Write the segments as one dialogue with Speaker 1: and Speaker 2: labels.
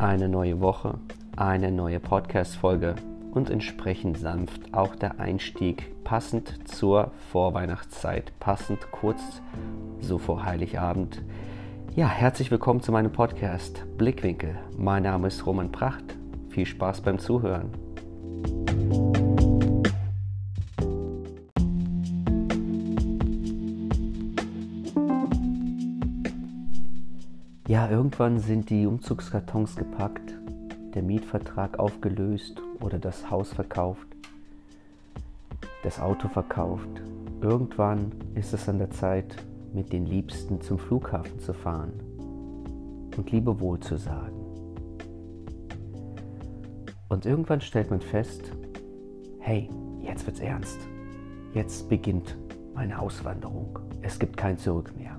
Speaker 1: Eine neue Woche, eine neue Podcast-Folge und entsprechend sanft auch der Einstieg, passend zur Vorweihnachtszeit, passend kurz so vor Heiligabend. Ja, herzlich willkommen zu meinem Podcast Blickwinkel. Mein Name ist Roman Pracht. Viel Spaß beim Zuhören. Ja, irgendwann sind die Umzugskartons gepackt, der Mietvertrag aufgelöst oder das Haus verkauft, das Auto verkauft. Irgendwann ist es an der Zeit, mit den Liebsten zum Flughafen zu fahren und Liebewohl zu sagen. Und irgendwann stellt man fest, hey, jetzt wird's ernst. Jetzt beginnt meine Auswanderung. Es gibt kein Zurück mehr.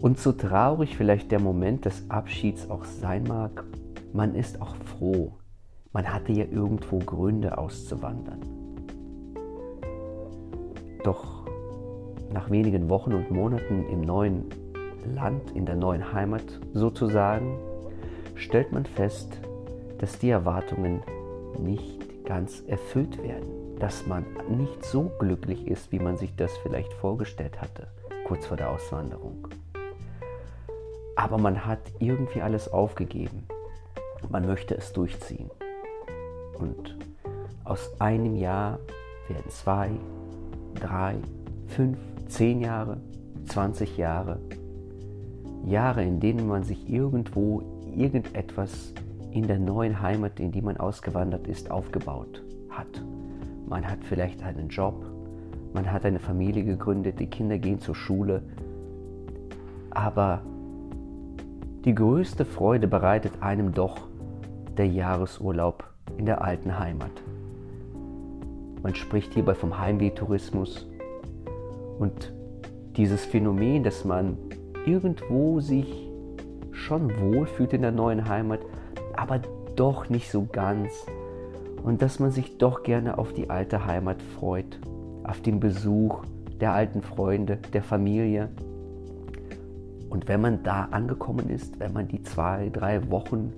Speaker 1: Und so traurig vielleicht der Moment des Abschieds auch sein mag, man ist auch froh. Man hatte ja irgendwo Gründe auszuwandern. Doch nach wenigen Wochen und Monaten im neuen Land, in der neuen Heimat sozusagen, stellt man fest, dass die Erwartungen nicht ganz erfüllt werden, dass man nicht so glücklich ist, wie man sich das vielleicht vorgestellt hatte, kurz vor der Auswanderung. Aber man hat irgendwie alles aufgegeben. Man möchte es durchziehen. Und aus einem Jahr werden zwei, drei, fünf, zehn Jahre, 20 Jahre. Jahre, in denen man sich irgendwo irgendetwas in der neuen Heimat, in die man ausgewandert ist, aufgebaut hat. Man hat vielleicht einen Job, man hat eine Familie gegründet, die Kinder gehen zur Schule, aber die größte Freude bereitet einem doch der Jahresurlaub in der alten Heimat. Man spricht hierbei vom Heimweh-Tourismus und dieses Phänomen, dass man irgendwo sich schon wohlfühlt in der neuen Heimat, aber doch nicht so ganz und dass man sich doch gerne auf die alte Heimat freut, auf den Besuch der alten Freunde, der Familie und wenn man da angekommen ist, wenn man die zwei, drei Wochen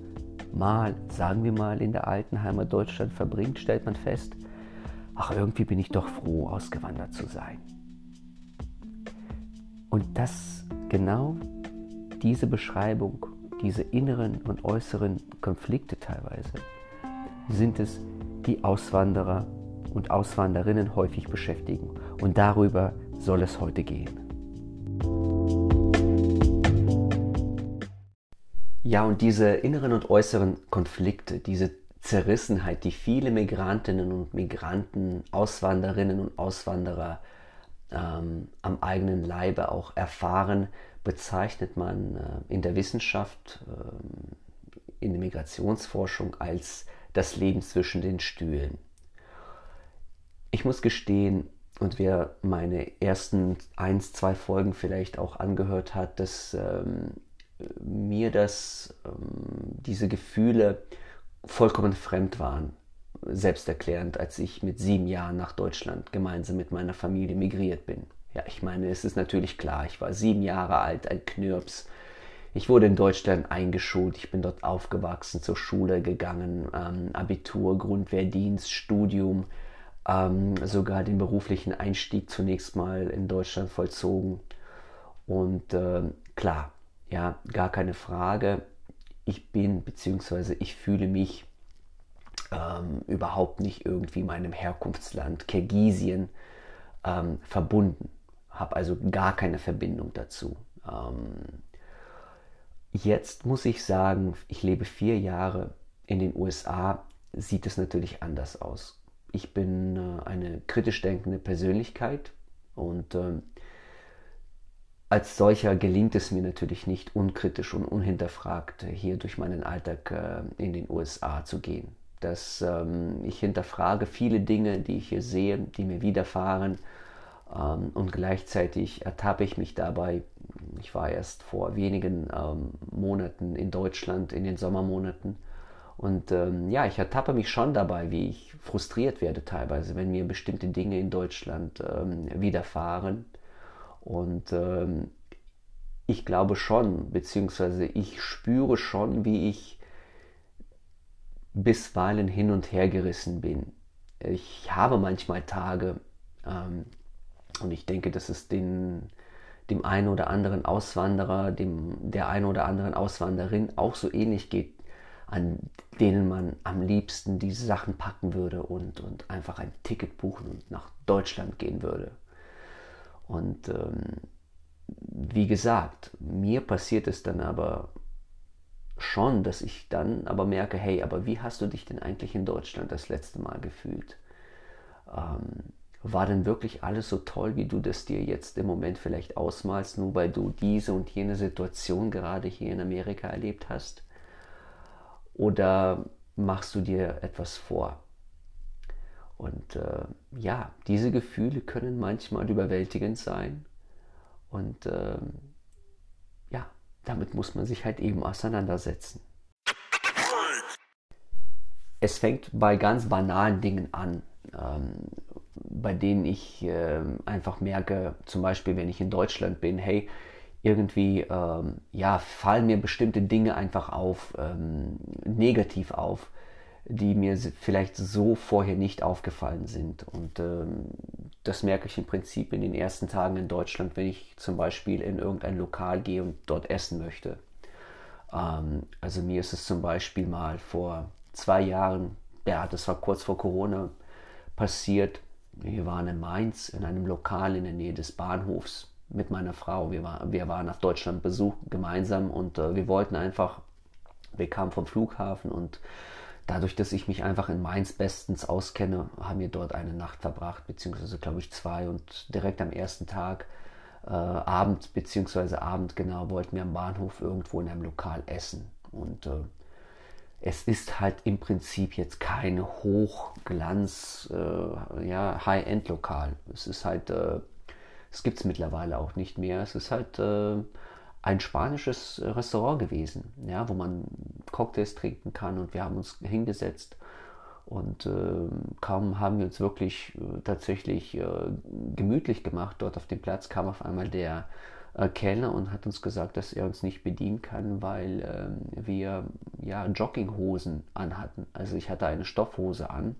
Speaker 1: mal, sagen wir mal, in der alten Heimat Deutschland verbringt, stellt man fest, ach, irgendwie bin ich doch froh, ausgewandert zu sein. Und das genau diese Beschreibung, diese inneren und äußeren Konflikte teilweise, sind es, die Auswanderer und Auswanderinnen häufig beschäftigen. Und darüber soll es heute gehen. Ja, und diese inneren und äußeren Konflikte, diese Zerrissenheit, die viele Migrantinnen und Migranten, Auswanderinnen und Auswanderer ähm, am eigenen Leibe auch erfahren, bezeichnet man äh, in der Wissenschaft, äh, in der Migrationsforschung als das Leben zwischen den Stühlen. Ich muss gestehen, und wer meine ersten eins, zwei Folgen vielleicht auch angehört hat, dass ähm, mir das, ähm, diese Gefühle vollkommen fremd waren, selbsterklärend, als ich mit sieben Jahren nach Deutschland gemeinsam mit meiner Familie migriert bin. Ja, ich meine, es ist natürlich klar, ich war sieben Jahre alt, ein Knirps. Ich wurde in Deutschland eingeschult, ich bin dort aufgewachsen, zur Schule gegangen, ähm, Abitur, Grundwehrdienst, Studium, ähm, sogar den beruflichen Einstieg zunächst mal in Deutschland vollzogen. Und äh, klar, ja, gar keine Frage. Ich bin bzw. ich fühle mich ähm, überhaupt nicht irgendwie meinem Herkunftsland Kirgisien ähm, verbunden. Habe also gar keine Verbindung dazu. Ähm, jetzt muss ich sagen, ich lebe vier Jahre in den USA, sieht es natürlich anders aus. Ich bin äh, eine kritisch denkende Persönlichkeit und ähm, als solcher gelingt es mir natürlich nicht unkritisch und unhinterfragt hier durch meinen Alltag äh, in den USA zu gehen. Dass ähm, ich hinterfrage viele Dinge, die ich hier sehe, die mir widerfahren ähm, und gleichzeitig ertappe ich mich dabei. Ich war erst vor wenigen ähm, Monaten in Deutschland in den Sommermonaten und ähm, ja, ich ertappe mich schon dabei, wie ich frustriert werde teilweise, wenn mir bestimmte Dinge in Deutschland ähm, widerfahren und ähm, ich glaube schon, beziehungsweise ich spüre schon, wie ich bisweilen hin und her gerissen bin. Ich habe manchmal Tage, ähm, und ich denke, dass es den, dem einen oder anderen Auswanderer, dem, der einen oder anderen Auswanderin auch so ähnlich geht, an denen man am liebsten diese Sachen packen würde und, und einfach ein Ticket buchen und nach Deutschland gehen würde. Und ähm, wie gesagt, mir passiert es dann aber schon, dass ich dann aber merke, hey, aber wie hast du dich denn eigentlich in Deutschland das letzte Mal gefühlt? Ähm, war denn wirklich alles so toll, wie du das dir jetzt im Moment vielleicht ausmalst, nur weil du diese und jene Situation gerade hier in Amerika erlebt hast? Oder machst du dir etwas vor? Und äh, ja, diese Gefühle können manchmal überwältigend sein. Und äh, ja, damit muss man sich halt eben auseinandersetzen. Es fängt bei ganz banalen Dingen an. Ähm, bei denen ich äh, einfach merke, zum Beispiel wenn ich in Deutschland bin, hey, irgendwie ähm, ja, fallen mir bestimmte Dinge einfach auf, ähm, negativ auf, die mir vielleicht so vorher nicht aufgefallen sind. Und ähm, das merke ich im Prinzip in den ersten Tagen in Deutschland, wenn ich zum Beispiel in irgendein Lokal gehe und dort essen möchte. Ähm, also mir ist es zum Beispiel mal vor zwei Jahren, ja, das war kurz vor Corona, passiert, wir waren in Mainz in einem Lokal in der Nähe des Bahnhofs mit meiner Frau. Wir, war, wir waren auf Deutschland Besuch gemeinsam und äh, wir wollten einfach, wir kamen vom Flughafen und dadurch, dass ich mich einfach in Mainz bestens auskenne, haben wir dort eine Nacht verbracht, beziehungsweise glaube ich zwei und direkt am ersten Tag äh, Abend, beziehungsweise Abend genau, wollten wir am Bahnhof irgendwo in einem Lokal essen. Und äh, es ist halt im Prinzip jetzt kein Hochglanz, äh, ja, High-End-Lokal. Es ist halt, äh, es gibt es mittlerweile auch nicht mehr. Es ist halt äh, ein spanisches Restaurant gewesen, ja, wo man Cocktails trinken kann und wir haben uns hingesetzt und äh, kaum haben wir uns wirklich äh, tatsächlich äh, gemütlich gemacht. Dort auf dem Platz kam auf einmal der äh, Kellner und hat uns gesagt, dass er uns nicht bedienen kann, weil ähm, wir ja Jogginghosen anhatten. Also ich hatte eine Stoffhose an.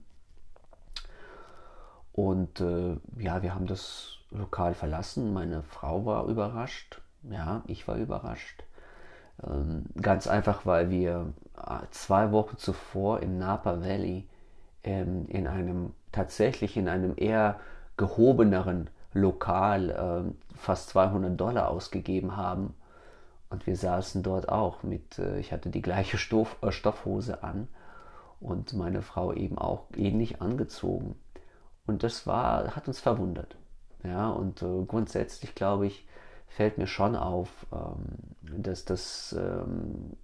Speaker 1: Und äh, ja, wir haben das Lokal verlassen. Meine Frau war überrascht. Ja, ich war überrascht. Ähm, ganz einfach, weil wir äh, zwei Wochen zuvor im Napa Valley ähm, in einem tatsächlich in einem eher gehobeneren Lokal äh, fast 200 Dollar ausgegeben haben. Und wir saßen dort auch mit, äh, ich hatte die gleiche Stoff, äh, Stoffhose an und meine Frau eben auch ähnlich angezogen. Und das war, hat uns verwundert. Ja, und äh, grundsätzlich glaube ich, fällt mir schon auf, ähm, dass das ähm,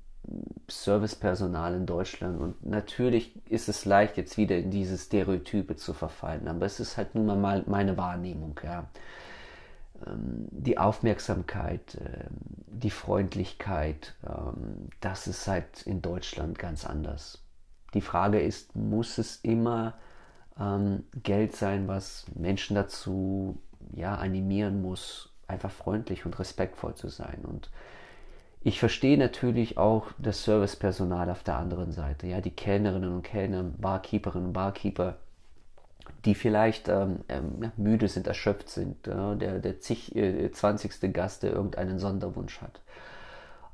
Speaker 1: Servicepersonal in Deutschland und natürlich ist es leicht, jetzt wieder in diese Stereotype zu verfallen, aber es ist halt nun mal meine Wahrnehmung, ja. Ähm, die Aufmerksamkeit, die Freundlichkeit, das ist halt in Deutschland ganz anders. Die Frage ist, muss es immer Geld sein, was Menschen dazu ja, animieren muss, einfach freundlich und respektvoll zu sein? Und ich verstehe natürlich auch das Servicepersonal auf der anderen Seite, ja, die Kellnerinnen und Kellner, Barkeeperinnen und Barkeeper, die vielleicht ähm, ähm, müde sind, erschöpft sind, ja, der, der zig, äh, 20. Gast, der irgendeinen Sonderwunsch hat.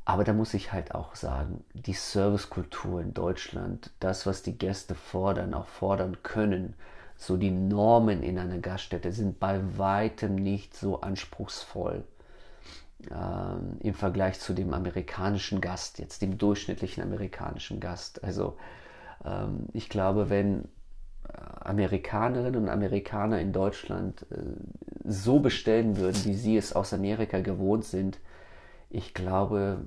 Speaker 1: Aber da muss ich halt auch sagen, die Servicekultur in Deutschland, das, was die Gäste fordern, auch fordern können, so die Normen in einer Gaststätte sind bei weitem nicht so anspruchsvoll ähm, im Vergleich zu dem amerikanischen Gast, jetzt dem durchschnittlichen amerikanischen Gast. Also ähm, ich glaube, wenn äh, Amerikanerinnen und Amerikaner in Deutschland äh, so bestellen würden, wie sie es aus Amerika gewohnt sind, ich glaube,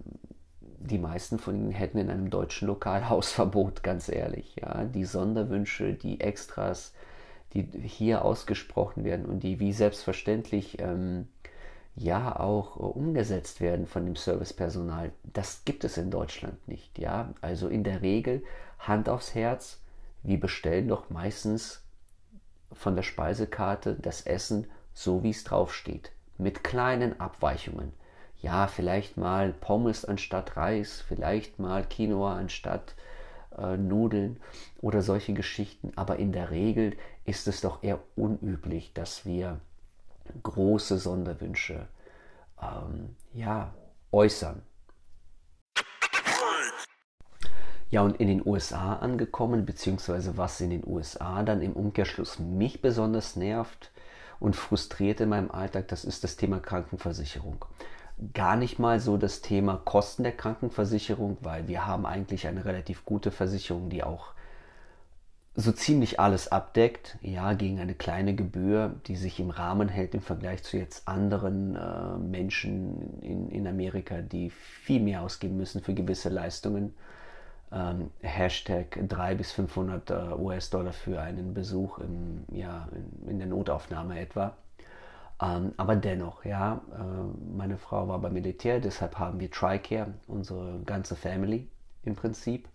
Speaker 1: die meisten von ihnen hätten in einem deutschen Lokal Hausverbot, ganz ehrlich. Ja, die Sonderwünsche, die Extras, die hier ausgesprochen werden und die wie selbstverständlich ähm, ja auch äh, umgesetzt werden von dem Servicepersonal. Das gibt es in Deutschland nicht. Ja, also in der Regel Hand aufs Herz. Wir bestellen doch meistens von der Speisekarte das Essen so, wie es draufsteht, mit kleinen Abweichungen. ja, vielleicht mal Pommes anstatt Reis, vielleicht mal Quinoa anstatt äh, Nudeln oder solche Geschichten. Aber in der Regel ist es doch eher unüblich, dass wir große Sonderwünsche ähm, ja, äußern. Ja, und in den USA angekommen, beziehungsweise was in den USA dann im Umkehrschluss mich besonders nervt und frustriert in meinem Alltag, das ist das Thema Krankenversicherung. Gar nicht mal so das Thema Kosten der Krankenversicherung, weil wir haben eigentlich eine relativ gute Versicherung, die auch so ziemlich alles abdeckt, ja, gegen eine kleine Gebühr, die sich im Rahmen hält im Vergleich zu jetzt anderen äh, Menschen in, in Amerika, die viel mehr ausgeben müssen für gewisse Leistungen. Ähm, Hashtag 300 bis 500 äh, US-Dollar für einen Besuch im, ja, in, in der Notaufnahme etwa. Ähm, aber dennoch, ja, äh, meine Frau war beim Militär, deshalb haben wir TRICARE, unsere ganze Family im Prinzip.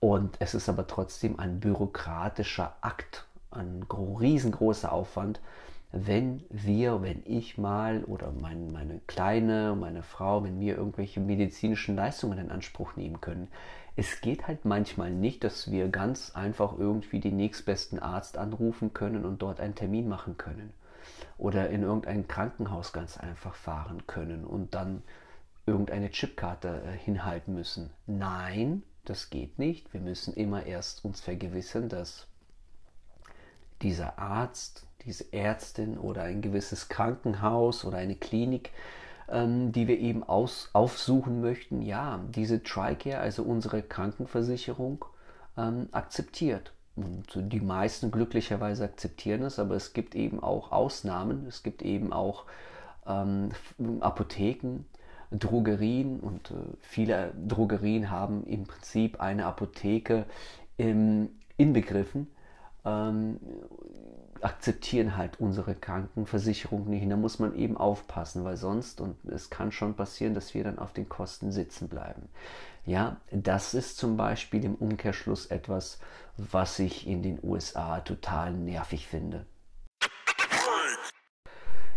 Speaker 1: Und es ist aber trotzdem ein bürokratischer Akt, ein riesengroßer Aufwand, wenn wir, wenn ich mal oder mein, meine Kleine, meine Frau, wenn wir irgendwelche medizinischen Leistungen in Anspruch nehmen können. Es geht halt manchmal nicht, dass wir ganz einfach irgendwie den nächstbesten Arzt anrufen können und dort einen Termin machen können. Oder in irgendein Krankenhaus ganz einfach fahren können und dann irgendeine Chipkarte äh, hinhalten müssen. Nein, das geht nicht. Wir müssen immer erst uns vergewissern, dass dieser Arzt, diese Ärztin oder ein gewisses Krankenhaus oder eine Klinik, ähm, die wir eben aus, aufsuchen möchten, ja, diese TRICARE, also unsere Krankenversicherung, ähm, akzeptiert. Und die meisten glücklicherweise akzeptieren es, aber es gibt eben auch Ausnahmen. Es gibt eben auch ähm, Apotheken, Drogerien und äh, viele Drogerien haben im Prinzip eine Apotheke im, inbegriffen, ähm, akzeptieren halt unsere Krankenversicherung nicht. da muss man eben aufpassen, weil sonst, und es kann schon passieren, dass wir dann auf den Kosten sitzen bleiben. Ja, das ist zum Beispiel im Umkehrschluss etwas, was ich in den USA total nervig finde.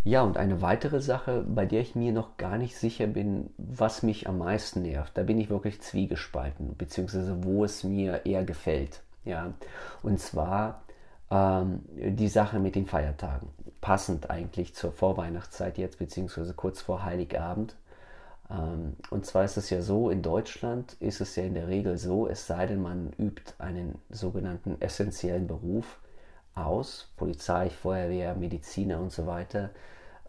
Speaker 1: Ja, und eine weitere Sache, bei der ich mir noch gar nicht sicher bin, was mich am meisten nervt, da bin ich wirklich zwiegespalten, beziehungsweise wo es mir eher gefällt. Ja, und zwar ähm, die Sache mit den Feiertagen. Passend eigentlich zur Vorweihnachtszeit jetzt, beziehungsweise kurz vor Heiligabend. Ähm, und zwar ist es ja so, in Deutschland ist es ja in der Regel so, es sei denn, man übt einen sogenannten essentiellen Beruf aus, Polizei, Feuerwehr, Mediziner und so weiter,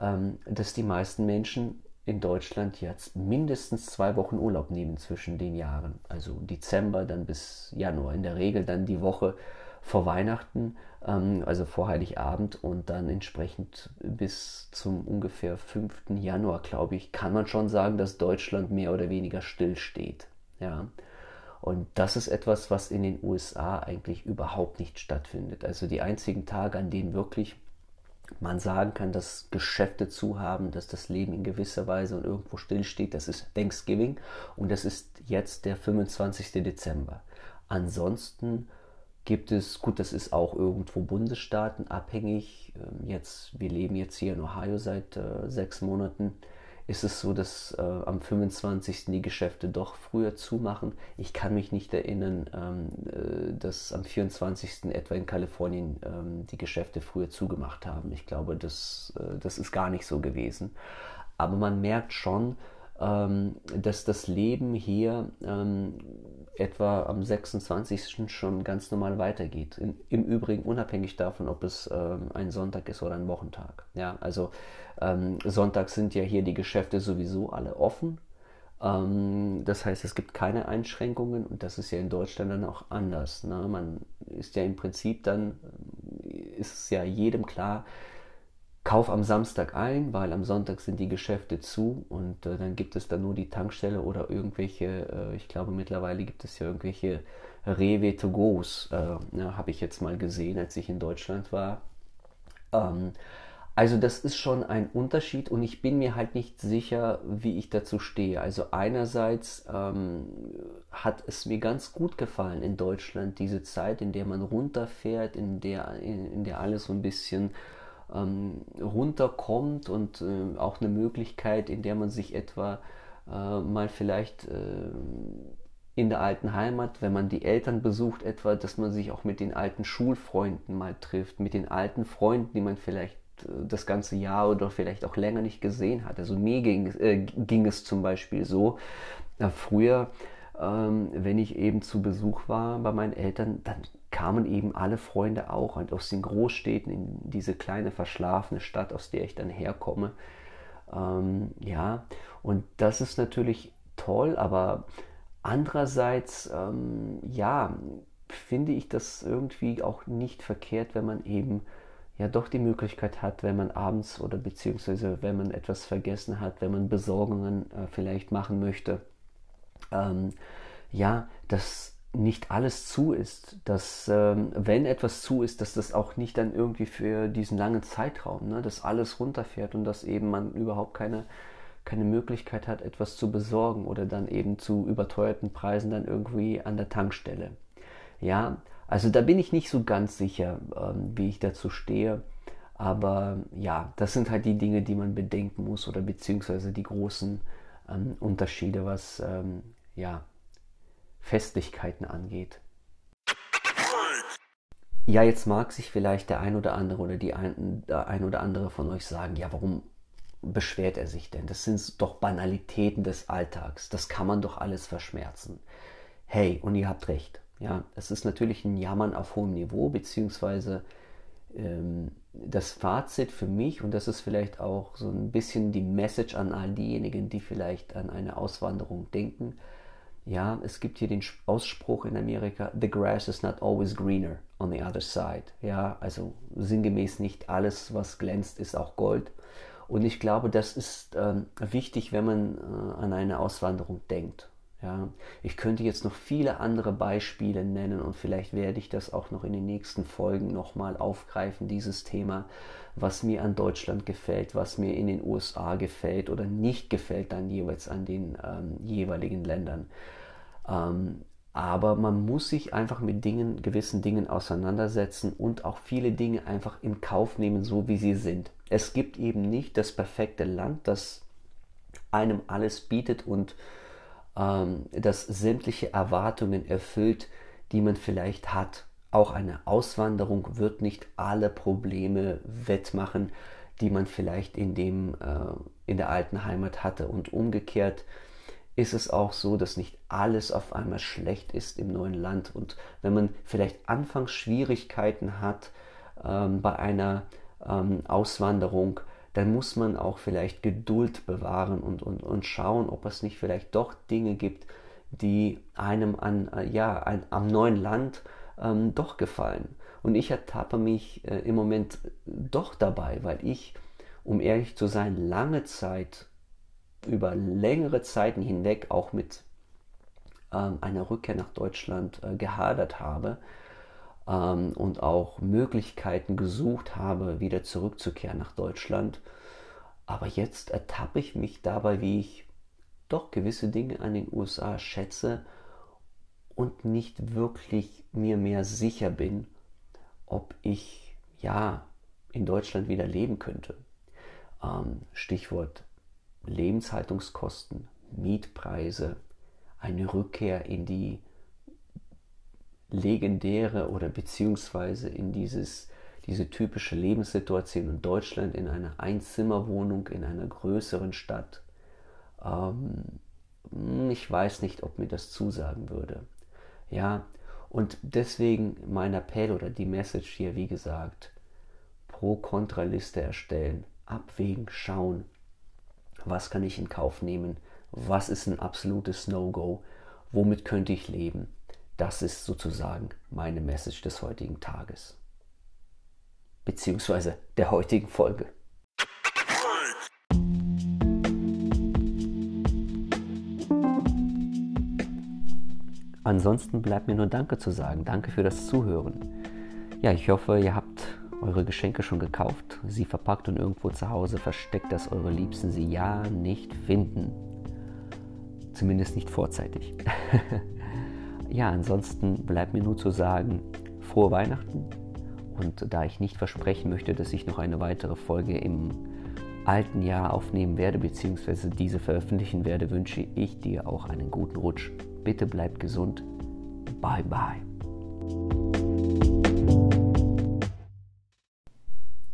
Speaker 1: ähm, dass die meisten Menschen in Deutschland jetzt mindestens zwei Wochen Urlaub nehmen zwischen den Jahren. Also Dezember dann bis Januar. In der Regel dann die Woche vor Weihnachten, ähm, also vor Heiligabend und dann entsprechend bis zum ungefähr 5. Januar, glaube ich, kann man schon sagen, dass Deutschland mehr oder weniger still steht. Ja. Und das ist etwas, was in den USA eigentlich überhaupt nicht stattfindet. Also die einzigen Tage, an denen wirklich man sagen kann, dass Geschäfte zu haben, dass das Leben in gewisser Weise und irgendwo stillsteht, das ist Thanksgiving und das ist jetzt der 25. Dezember. Ansonsten gibt es, gut, das ist auch irgendwo Bundesstaaten abhängig. Ähm, jetzt, wir leben jetzt hier in Ohio seit äh, sechs Monaten ist es so, dass äh, am 25. die Geschäfte doch früher zumachen. Ich kann mich nicht erinnern, ähm, äh, dass am 24. etwa in Kalifornien ähm, die Geschäfte früher zugemacht haben. Ich glaube, das, äh, das ist gar nicht so gewesen. Aber man merkt schon, ähm, dass das Leben hier ähm, etwa am 26. schon ganz normal weitergeht. In, Im Übrigen unabhängig davon, ob es ähm, ein Sonntag ist oder ein Wochentag. Ja, also ähm, sonntags sind ja hier die Geschäfte sowieso alle offen. Ähm, das heißt, es gibt keine Einschränkungen und das ist ja in Deutschland dann auch anders. Ne? Man ist ja im Prinzip dann, ist ja jedem klar, kauf am Samstag ein, weil am Sonntag sind die Geschäfte zu und äh, dann gibt es dann nur die Tankstelle oder irgendwelche, äh, ich glaube mittlerweile gibt es ja irgendwelche Rewe to goes, äh, ja, habe ich jetzt mal gesehen, als ich in Deutschland war. Ähm, also das ist schon ein Unterschied und ich bin mir halt nicht sicher, wie ich dazu stehe. Also einerseits ähm, hat es mir ganz gut gefallen in Deutschland, diese Zeit, in der man runterfährt, in der, in, in der alles so ein bisschen ähm, runterkommt und äh, auch eine Möglichkeit, in der man sich etwa äh, mal vielleicht äh, in der alten Heimat, wenn man die Eltern besucht, etwa, dass man sich auch mit den alten Schulfreunden mal trifft, mit den alten Freunden, die man vielleicht äh, das ganze Jahr oder vielleicht auch länger nicht gesehen hat. Also mir ging, äh, ging es zum Beispiel so, äh, früher, ähm, wenn ich eben zu Besuch war bei meinen Eltern, dann kamen eben alle Freunde auch aus den Großstädten in diese kleine verschlafene Stadt, aus der ich dann herkomme. Ähm, ja, und das ist natürlich toll, aber andererseits, ähm, ja, finde ich das irgendwie auch nicht verkehrt, wenn man eben ja doch die Möglichkeit hat, wenn man abends oder beziehungsweise wenn man etwas vergessen hat, wenn man Besorgungen äh, vielleicht machen möchte, ähm, ja, dass nicht alles zu ist, dass ähm, wenn etwas zu ist, dass das auch nicht dann irgendwie für diesen langen Zeitraum, ne, dass alles runterfährt und dass eben man überhaupt keine, keine Möglichkeit hat, etwas zu besorgen oder dann eben zu überteuerten Preisen dann irgendwie an der Tankstelle. Ja, also da bin ich nicht so ganz sicher, ähm, wie ich dazu stehe. Aber ja, das sind halt die Dinge, die man bedenken muss oder beziehungsweise die großen ähm, Unterschiede, was ähm, ja, Festlichkeiten angeht. Ja, jetzt mag sich vielleicht der ein oder andere oder die ein, der ein oder andere von euch sagen, ja, warum beschwert er sich denn? Das sind doch Banalitäten des Alltags. Das kann man doch alles verschmerzen. Hey, und ihr habt recht. Ja, es ist natürlich ein Jammern auf hohem Niveau, beziehungsweise ähm, das Fazit für mich, und das ist vielleicht auch so ein bisschen die Message an all diejenigen, die vielleicht an eine Auswanderung denken, ja, es gibt hier den Ausspruch in Amerika, the grass is not always greener on the other side. Ja, also sinngemäß nicht alles, was glänzt, ist auch Gold. Und ich glaube, das ist ähm, wichtig, wenn man äh, an eine Auswanderung denkt. Ja, ich könnte jetzt noch viele andere Beispiele nennen und vielleicht werde ich das auch noch in den nächsten Folgen nochmal aufgreifen, dieses Thema, was mir an Deutschland gefällt, was mir in den USA gefällt oder nicht gefällt dann jeweils an den ähm, jeweiligen Ländern. Ähm, aber man muss sich einfach mit Dingen, gewissen Dingen auseinandersetzen und auch viele Dinge einfach in Kauf nehmen, so wie sie sind. Es gibt eben nicht das perfekte Land, das einem alles bietet und ähm, das sämtliche Erwartungen erfüllt, die man vielleicht hat. Auch eine Auswanderung wird nicht alle Probleme wettmachen, die man vielleicht in, dem, äh, in der alten Heimat hatte. Und umgekehrt ist es auch so, dass nicht alles auf einmal schlecht ist im neuen Land. Und wenn man vielleicht anfangs Schwierigkeiten hat ähm, bei einer ähm, Auswanderung, dann muss man auch vielleicht Geduld bewahren und, und, und schauen, ob es nicht vielleicht doch Dinge gibt, die einem an, äh, ja, ein, am neuen Land ähm, doch gefallen. Und ich ertappe mich äh, im Moment doch dabei, weil ich, um ehrlich zu sein, lange Zeit, über längere Zeiten hinweg auch mit ähm, einer Rückkehr nach Deutschland äh, gehadert habe ähm, und auch Möglichkeiten gesucht habe, wieder zurückzukehren nach Deutschland. Aber jetzt ertappe ich mich dabei, wie ich doch gewisse Dinge an den USA schätze und nicht wirklich mir mehr sicher bin, ob ich ja in Deutschland wieder leben könnte. Ähm, Stichwort Lebenshaltungskosten, Mietpreise, eine Rückkehr in die legendäre oder beziehungsweise in dieses, diese typische Lebenssituation in Deutschland in einer Einzimmerwohnung in einer größeren Stadt. Ähm, ich weiß nicht, ob mir das zusagen würde. Ja, und deswegen mein Appell oder die Message hier, wie gesagt, Pro-Kontra-Liste erstellen, abwägen, schauen, was kann ich in Kauf nehmen, was ist ein absolutes No-Go, womit könnte ich leben. Das ist sozusagen meine Message des heutigen Tages. Beziehungsweise der heutigen Folge. Ansonsten bleibt mir nur Danke zu sagen. Danke für das Zuhören. Ja, ich hoffe, ihr habt eure Geschenke schon gekauft, sie verpackt und irgendwo zu Hause versteckt, dass eure Liebsten sie ja nicht finden. Zumindest nicht vorzeitig. ja, ansonsten bleibt mir nur zu sagen, frohe Weihnachten Und da ich nicht versprechen möchte, dass ich noch eine weitere Folge im alten Jahr aufnehmen werde, beziehungsweise diese veröffentlichen werde, wünsche ich dir auch einen guten Rutsch. Bitte bleib gesund. Bye bye.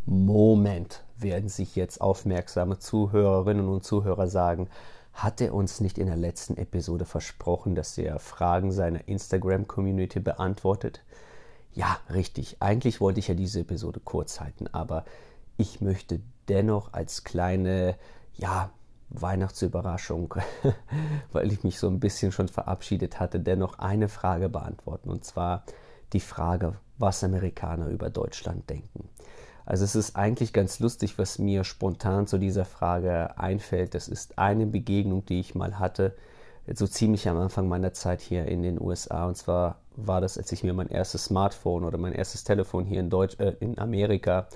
Speaker 1: Moment, werden sich jetzt aufmerksame Zuhörerinnen und Zuhörer sagen, hat er uns nicht in der letzten Episode versprochen, dass er Fragen seiner Instagram-Community beantwortet? Ja, richtig. Eigentlich wollte ich ja diese Episode kurz halten, aber ich möchte dennoch als kleine, ja, Weihnachtsüberraschung, weil ich mich so ein bisschen schon verabschiedet hatte, dennoch eine Frage beantworten. Und zwar die Frage, was Amerikaner über Deutschland denken. Also es ist eigentlich ganz lustig, was mir spontan zu dieser Frage einfällt. Das ist eine Begegnung, die ich mal hatte, so ziemlich am Anfang meiner Zeit hier in den USA. Und zwar war das, als ich mir mein erstes Smartphone oder mein erstes Telefon hier in, Deutsch, äh, in Amerika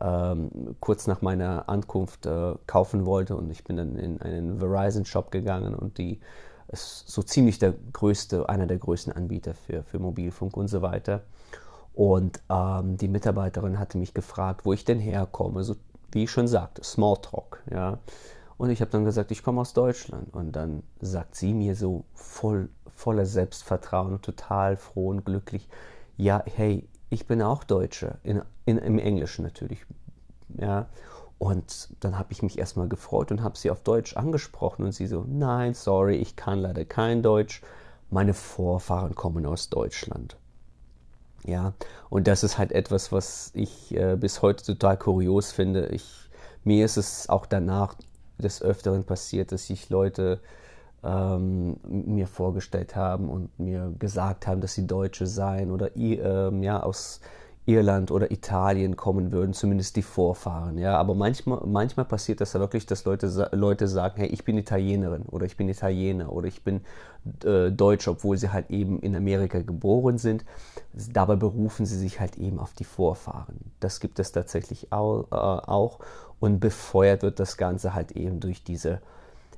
Speaker 1: ähm, kurz nach meiner Ankunft äh, kaufen wollte. Und ich bin dann in einen Verizon-Shop gegangen und die ist so ziemlich der größte, einer der größten Anbieter für, für Mobilfunk und so weiter. Und ähm, die Mitarbeiterin hatte mich gefragt, wo ich denn herkomme, so wie ich schon sagte, Smalltalk, ja. Und ich habe dann gesagt, ich komme aus Deutschland. Und dann sagt sie mir so voll, voller Selbstvertrauen, total froh und glücklich, ja, hey, ich bin auch Deutsche, in, in, im Englischen natürlich. Ja. Und dann habe ich mich erstmal gefreut und habe sie auf Deutsch angesprochen und sie so, nein, sorry, ich kann leider kein Deutsch. Meine Vorfahren kommen aus Deutschland. Ja, und das ist halt etwas, was ich äh, bis heute total kurios finde. Ich, mir ist es auch danach des Öfteren passiert, dass sich Leute ähm, mir vorgestellt haben und mir gesagt haben, dass sie Deutsche seien oder ähm, ja, aus Irland oder Italien kommen würden, zumindest die Vorfahren. Ja, aber manchmal, manchmal passiert das ja wirklich, dass Leute, Leute sagen, hey, ich bin Italienerin oder ich bin Italiener oder ich bin äh, Deutsch, obwohl sie halt eben in Amerika geboren sind. Dabei berufen sie sich halt eben auf die Vorfahren. Das gibt es tatsächlich auch, äh, auch und befeuert wird das Ganze halt eben durch diese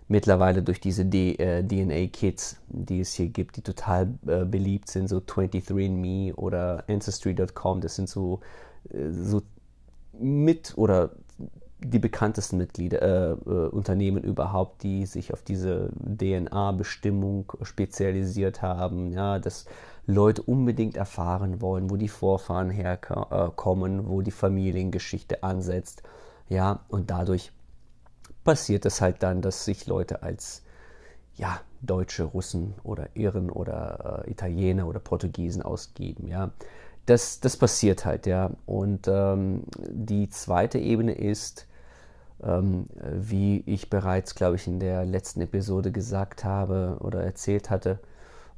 Speaker 1: mittlerweile durch diese äh, DNA-Kits, die es hier gibt, die total äh, beliebt sind, so 23andMe oder Ancestry.com, das sind so, äh, so mit oder die bekanntesten Mitglieder, äh, äh, Unternehmen überhaupt, die sich auf diese DNA-Bestimmung spezialisiert haben, ja, dass Leute unbedingt erfahren wollen, wo die Vorfahren herkommen, äh, wo die Familiengeschichte ansetzt, ja, und dadurch passiert es halt dann, dass sich Leute als ja, Deutsche, Russen oder Iren oder äh, Italiener oder Portugiesen ausgeben, ja. Das, das passiert halt, ja. Und ähm, die zweite Ebene ist, ähm, wie ich bereits, glaube ich, in der letzten Episode gesagt habe oder erzählt hatte,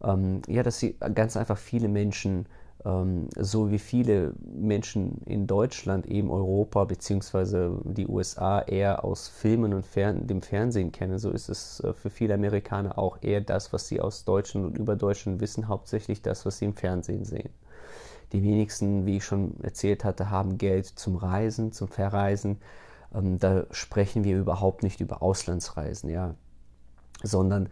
Speaker 1: ähm, ja, dass sie ganz einfach viele Menschen so wie viele Menschen in Deutschland eben Europa bzw. die USA eher aus Filmen und Fern dem Fernsehen kennen, so ist es äh, für viele Amerikaner auch eher das, was sie aus Deutschland und über Deutschland wissen, hauptsächlich das, was sie im Fernsehen sehen. Die wenigsten, wie ich schon erzählt hatte, haben Geld zum Reisen, zum Verreisen. Ähm, da sprechen wir überhaupt nicht über Auslandsreisen, ja, sondern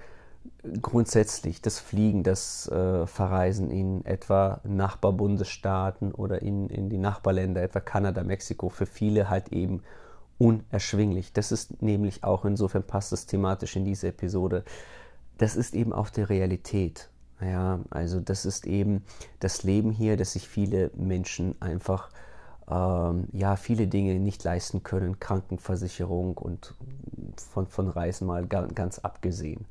Speaker 1: grundsätzlich das Fliegen, das äh, Verreisen in etwa Nachbarbundesstaaten oder in, in die Nachbarländer, etwa Kanada, Mexiko, für viele halt eben unerschwinglich. Das ist nämlich auch, insofern passt das thematisch in diese Episode, das ist eben auch die Realität. Ja, also das ist eben das Leben hier, dass sich viele Menschen einfach ähm, ja viele Dinge nicht leisten können, Krankenversicherung und von, von Reisen mal ganz abgesehen.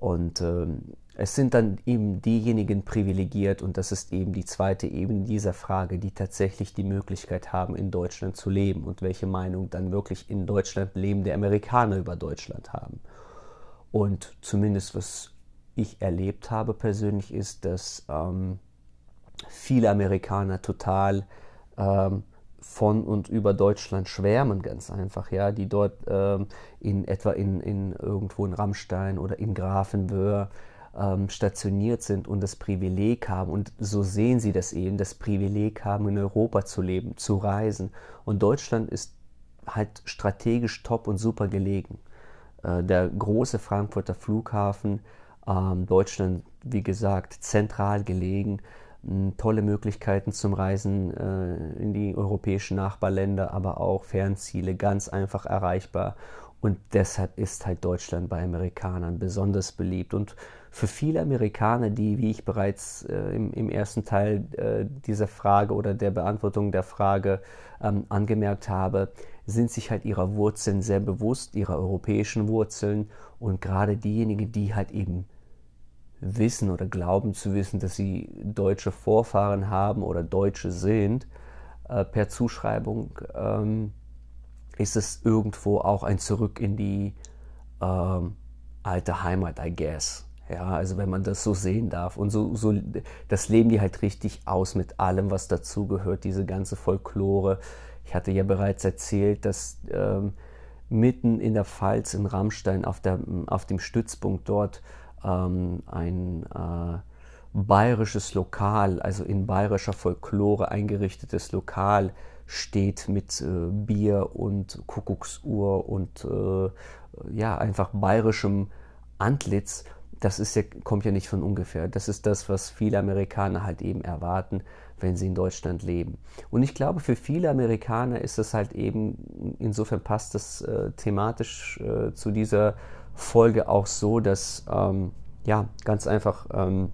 Speaker 1: Und ähm, es sind dann eben diejenigen privilegiert, und das ist eben die zweite Ebene dieser Frage, die tatsächlich die Möglichkeit haben, in Deutschland zu leben und welche Meinung dann wirklich in Deutschland lebende Amerikaner über Deutschland haben. Und zumindest was ich erlebt habe persönlich ist, dass ähm, viele Amerikaner total ähm, von und über Deutschland schwärmen, ganz einfach, ja, die dort ähm, in etwa in, in irgendwo in Rammstein oder in Grafenwöhr ähm, stationiert sind und das Privileg haben, und so sehen sie das eben, das Privileg haben, in Europa zu leben, zu reisen. Und Deutschland ist halt strategisch top und super gelegen. Äh, der große Frankfurter Flughafen, ähm, Deutschland, wie gesagt, zentral gelegen, tolle Möglichkeiten zum Reisen äh, in die europäischen Nachbarländer, aber auch Fernziele ganz einfach erreichbar. Und deshalb ist halt Deutschland bei Amerikanern besonders beliebt. Und für viele Amerikaner, die, wie ich bereits äh, im, im, ersten Teil äh, dieser Frage oder der Beantwortung der Frage ähm, angemerkt habe, sind sich halt ihrer Wurzeln sehr bewusst, ihrer europäischen Wurzeln. Und gerade diejenigen, die halt eben wissen oder glauben zu wissen, dass sie deutsche Vorfahren haben oder Deutsche sind, äh, per Zuschreibung, ähm, ist es irgendwo auch ein Zurück in die ähm, alte Heimat, I guess. Ja, also wenn man das so sehen darf. Und so, so, das leben die halt richtig aus mit allem, was dazugehört, diese ganze Folklore. Ich hatte ja bereits erzählt, dass ähm, mitten in der Pfalz in Rammstein auf, der, auf dem Stützpunkt dort ähm, ein äh, bayerisches Lokal, also in bayerischer Folklore eingerichtetes Lokal steht mit äh, Bier und Kuckucksuhr und äh, ja, einfach bayerischem Antlitz. Das ist ja, kommt ja nicht von ungefähr. Das ist das, was viele Amerikaner halt eben erwarten, wenn sie in Deutschland leben. Und ich glaube, für viele Amerikaner ist es halt eben, insofern passt das äh, thematisch äh, zu dieser Folge auch so, dass ähm, ja ganz einfach ähm,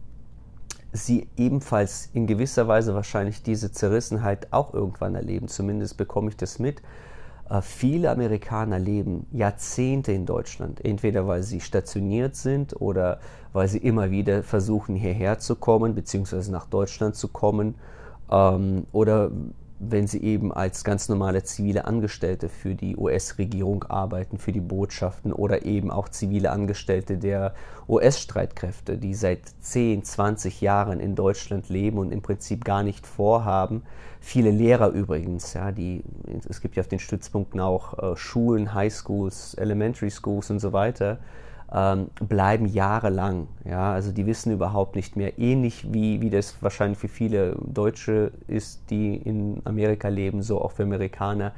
Speaker 1: sie ebenfalls in gewisser Weise wahrscheinlich diese Zerrissenheit auch irgendwann erleben. Zumindest bekomme ich das mit. Äh, viele Amerikaner leben Jahrzehnte in Deutschland, entweder weil sie stationiert sind oder weil sie immer wieder versuchen hierher zu kommen, beziehungsweise nach Deutschland zu kommen, ähm, oder wenn sie eben als ganz normale zivile Angestellte für die US-Regierung arbeiten, für die Botschaften oder eben auch zivile Angestellte der US-Streitkräfte, die seit 10, 20 Jahren in Deutschland leben und im Prinzip gar nicht vorhaben. Viele Lehrer übrigens, ja, die, es gibt ja auf den Stützpunkten auch äh, Schulen, Highschools, Elementary Schools und so weiter, ähm, bleiben jahrelang. Ja? Also die wissen überhaupt nicht mehr, ähnlich wie, wie das wahrscheinlich für viele Deutsche ist, die in Amerika leben, so auch für Amerikaner.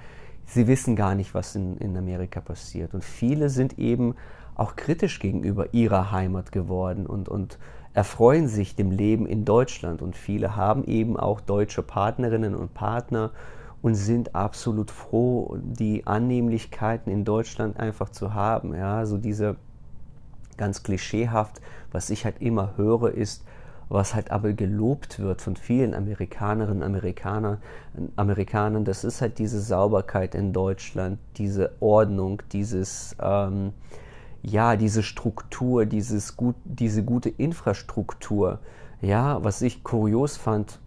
Speaker 1: Sie wissen gar nicht, was in, in Amerika passiert. Und viele sind eben auch kritisch gegenüber ihrer Heimat geworden und, und erfreuen sich dem Leben in Deutschland. Und viele haben eben auch deutsche Partnerinnen und Partner und sind absolut froh, die Annehmlichkeiten in Deutschland einfach zu haben. Ja, so diese ganz klischeehaft, was ich halt immer höre, ist, was halt aber gelobt wird von vielen Amerikanerinnen und Amerikaner, Amerikanern, das ist halt diese Sauberkeit in Deutschland, diese Ordnung, dieses, ähm, ja, diese Struktur, dieses gut, diese gute Infrastruktur. Ja, was ich kurios fand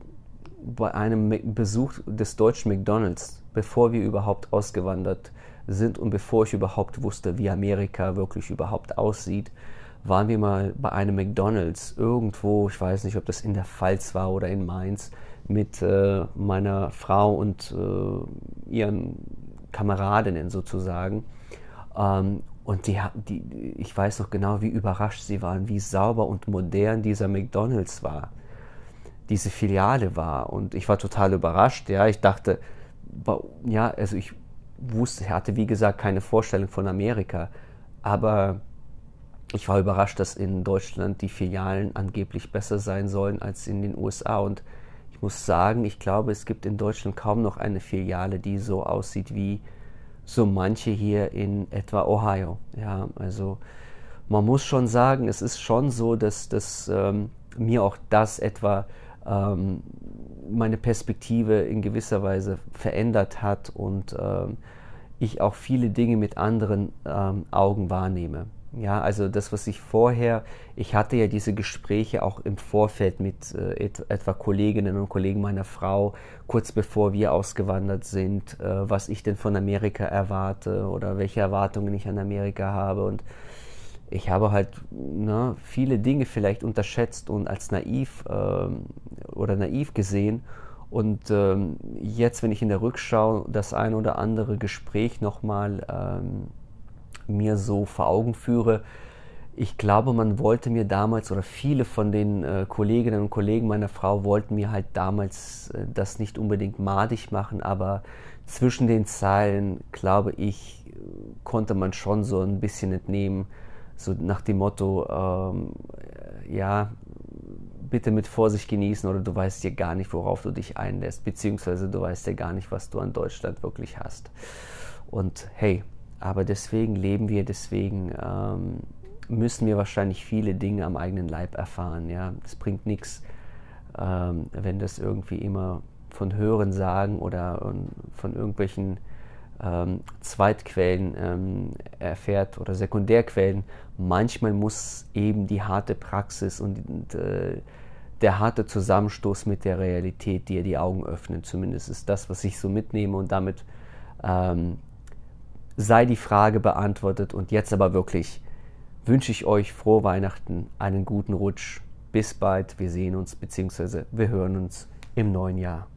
Speaker 1: bei einem Besuch des deutschen McDonalds, bevor wir überhaupt ausgewandert sind, und bevor ich überhaupt wusste, wie Amerika wirklich überhaupt aussieht, waren wir mal bei einem McDonald's irgendwo, ich weiß nicht, ob das in der Pfalz war oder in Mainz, mit äh, meiner Frau und äh, ihren Kameradinnen sozusagen. Ähm, und die, die, ich weiß noch genau, wie überrascht sie waren, wie sauber und modern dieser McDonald's war, diese Filiale war. Und ich war total überrascht. Ja, ich dachte, ja, also ich wusste, hatte wie gesagt keine Vorstellung von Amerika, aber ich war überrascht, dass in Deutschland die Filialen angeblich besser sein sollen als in den USA und ich muss sagen, ich glaube, es gibt in Deutschland kaum noch eine Filiale, die so aussieht wie so manche hier in etwa Ohio. Ja, also man muss schon sagen, es ist schon so, dass, dass ähm, mir auch das etwa ähm, meine Perspektive in gewisser Weise verändert hat und ähm, ich auch viele Dinge mit anderen ähm, Augen wahrnehme. Ja, also das, was ich vorher, ich hatte ja diese Gespräche auch im Vorfeld mit äh, et, etwa Kolleginnen und Kollegen meiner Frau, kurz bevor wir ausgewandert sind, äh, was ich denn von Amerika erwarte oder welche Erwartungen ich an Amerika habe. Und ich habe halt ne, viele Dinge vielleicht unterschätzt und als naiv ähm, oder naiv gesehen. Und ähm, jetzt, wenn ich in der Rückschau das ein oder andere Gespräch nochmal ähm, mir so vor Augen führe, ich glaube, man wollte mir damals oder viele von den äh, Kolleginnen und Kollegen meiner Frau wollten mir halt damals äh, das nicht unbedingt madig machen, aber zwischen den Zeilen, glaube ich, konnte man schon so ein bisschen entnehmen, so nach dem Motto, ähm, ja, bitte mit Vorsicht genießen oder du weißt ja gar nicht, worauf du dich einlässt, beziehungsweise du weißt ja gar nicht, was du an Deutschland wirklich hast. Und hey, aber deswegen leben wir, deswegen ähm, müssen wir wahrscheinlich viele Dinge am eigenen Leib erfahren. Ja, es bringt nichts, ähm, wenn das irgendwie immer von Hören sagen oder von irgendwelchen ähm, Zweitquellen ähm, erfährt oder Sekundärquellen. Manchmal muss eben die harte Praxis und äh, der harte Zusammenstoß mit der Realität dir die Augen öffnen. Zumindest ist das, was ich so mitnehme und damit ähm, sei die Frage beantwortet. Und jetzt aber wirklich wünsche ich euch frohe Weihnachten, einen guten Rutsch. Bis bald, wir sehen uns bzw. wir hören uns im neuen Jahr.